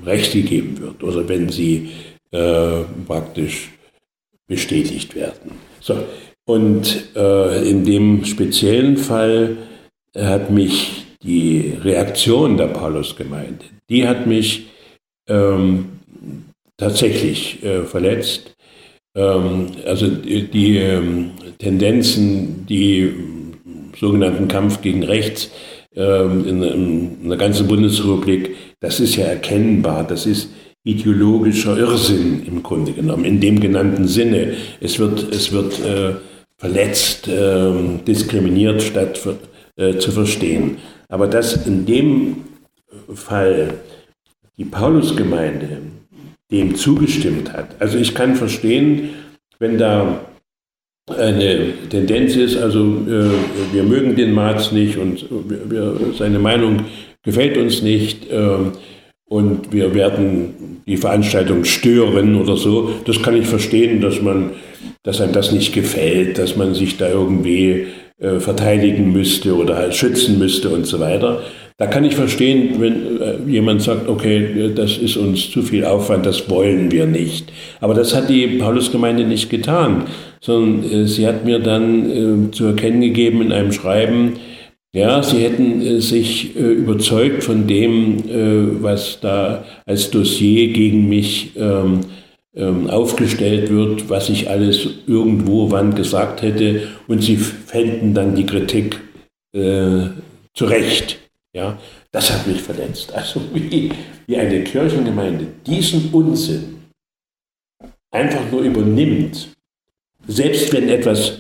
Recht gegeben wird oder wenn sie äh, praktisch bestätigt werden. So. Und äh, in dem speziellen Fall hat mich die Reaktion der Paulusgemeinde, die hat mich ähm, tatsächlich äh, verletzt. Ähm, also die, die ähm, Tendenzen, die sogenannten Kampf gegen Rechts ähm, in, in der ganzen Bundesrepublik, das ist ja erkennbar, das ist ideologischer Irrsinn im Grunde genommen, in dem genannten Sinne. Es wird, es wird äh, verletzt, äh, diskriminiert, statt äh, zu verstehen. Aber dass in dem Fall die Paulusgemeinde dem zugestimmt hat, also ich kann verstehen, wenn da eine Tendenz ist, also äh, wir mögen den Marz nicht und wir, seine Meinung gefällt uns nicht. Äh, und wir werden die Veranstaltung stören oder so. Das kann ich verstehen, dass man, dass einem das nicht gefällt, dass man sich da irgendwie äh, verteidigen müsste oder schützen müsste und so weiter. Da kann ich verstehen, wenn äh, jemand sagt, okay, das ist uns zu viel Aufwand, das wollen wir nicht. Aber das hat die Paulusgemeinde nicht getan, sondern äh, sie hat mir dann äh, zu erkennen gegeben in einem Schreiben, ja, sie hätten sich überzeugt von dem, was da als Dossier gegen mich ähm, ähm, aufgestellt wird, was ich alles irgendwo wann gesagt hätte, und sie fänden dann die Kritik äh, zurecht. Ja, das hat mich verletzt. Also wie, wie eine Kirchengemeinde diesen Unsinn einfach nur übernimmt, selbst wenn etwas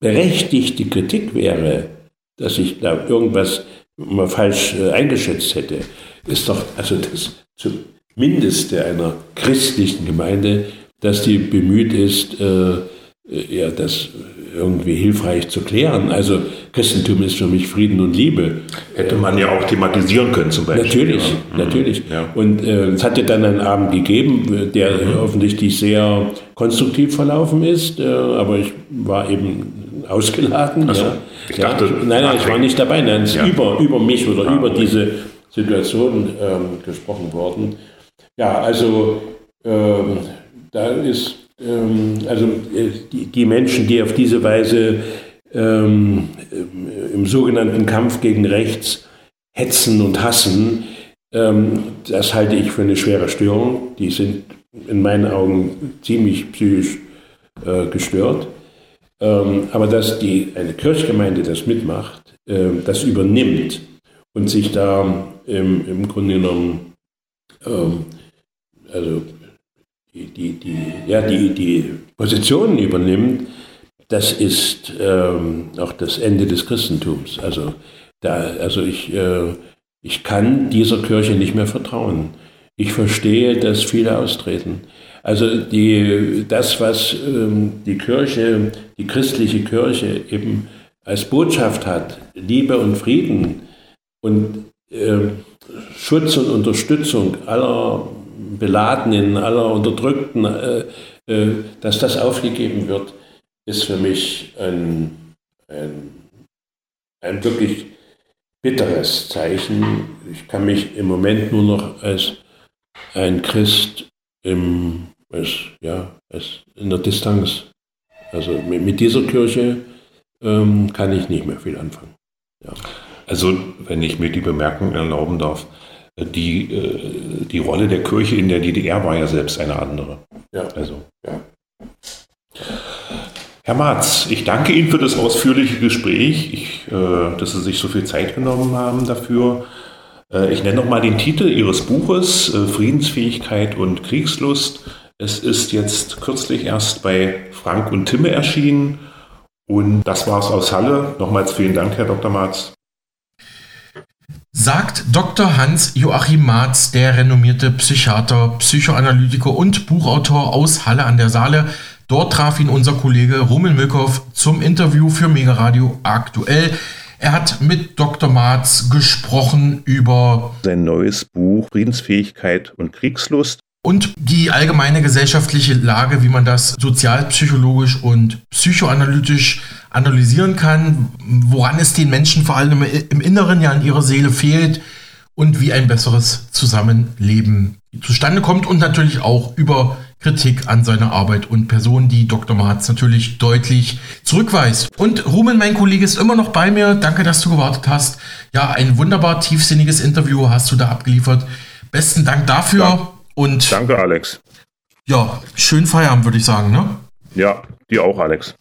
berechtigte Kritik wäre, dass ich da irgendwas mal falsch äh, eingeschätzt hätte, ist doch also das zumindest einer christlichen Gemeinde, dass die bemüht ist, äh, ja, das irgendwie hilfreich zu klären. Also Christentum ist für mich Frieden und Liebe. Hätte man ja auch thematisieren können zum Beispiel. Natürlich, ja. natürlich. Ja. Und äh, es hat ja dann einen Abend gegeben, der mhm. offensichtlich sehr konstruktiv verlaufen ist, äh, aber ich war eben ausgeladen. So, ja. Ich dachte, nein, nein, ich war nicht dabei. Nein, es ist über, über mich oder ah, über diese Situation ähm, gesprochen worden. Ja, also ähm, da ist also äh, die, Menschen, die auf diese Weise ähm, im sogenannten Kampf gegen rechts hetzen und hassen, ähm, das halte ich für eine schwere Störung. Die sind in meinen Augen ziemlich psychisch äh, gestört. Ähm, aber dass die, eine Kirchgemeinde das mitmacht, äh, das übernimmt und sich da im, im Grunde genommen ähm, also die, die, die, ja, die, die Positionen übernimmt, das ist ähm, auch das Ende des Christentums. Also, da, also ich, äh, ich kann dieser Kirche nicht mehr vertrauen. Ich verstehe, dass viele austreten. Also die, das, was ähm, die Kirche, die christliche Kirche eben als Botschaft hat, Liebe und Frieden und äh, Schutz und Unterstützung aller Beladenen, aller Unterdrückten, äh, äh, dass das aufgegeben wird, ist für mich ein, ein, ein wirklich bitteres Zeichen. Ich kann mich im Moment nur noch als ein Christ im, als, ja, als in der Distanz, also mit, mit dieser Kirche ähm, kann ich nicht mehr viel anfangen. Ja. Also, wenn ich mir die Bemerkung erlauben darf, die, äh, die Rolle der Kirche in der DDR war ja selbst eine andere. Ja. Also. ja. Herr Marz, ich danke Ihnen für das ausführliche Gespräch, ich, äh, dass Sie sich so viel Zeit genommen haben dafür. Äh, ich nenne nochmal den Titel Ihres Buches, äh, Friedensfähigkeit und Kriegslust. Es ist jetzt kürzlich erst bei Frank und Timme erschienen. Und das war's aus Halle. Nochmals vielen Dank, Herr Dr. Marz. Sagt Dr. Hans Joachim Marz, der renommierte Psychiater, Psychoanalytiker und Buchautor aus Halle an der Saale. Dort traf ihn unser Kollege Rummel Milkow zum Interview für Mega Radio aktuell. Er hat mit Dr. Marz gesprochen über sein neues Buch Friedensfähigkeit und Kriegslust. Und die allgemeine gesellschaftliche Lage, wie man das sozialpsychologisch und psychoanalytisch analysieren kann, woran es den Menschen vor allem im Inneren ja in ihrer Seele fehlt und wie ein besseres Zusammenleben zustande kommt und natürlich auch über Kritik an seiner Arbeit und Person, die Dr. Marz natürlich deutlich zurückweist. Und Rumen, mein Kollege, ist immer noch bei mir. Danke, dass du gewartet hast. Ja, ein wunderbar tiefsinniges Interview hast du da abgeliefert. Besten Dank dafür. Ja. Und Danke, Alex. Ja, schönen Feierabend, würde ich sagen, ne? Ja, dir auch, Alex.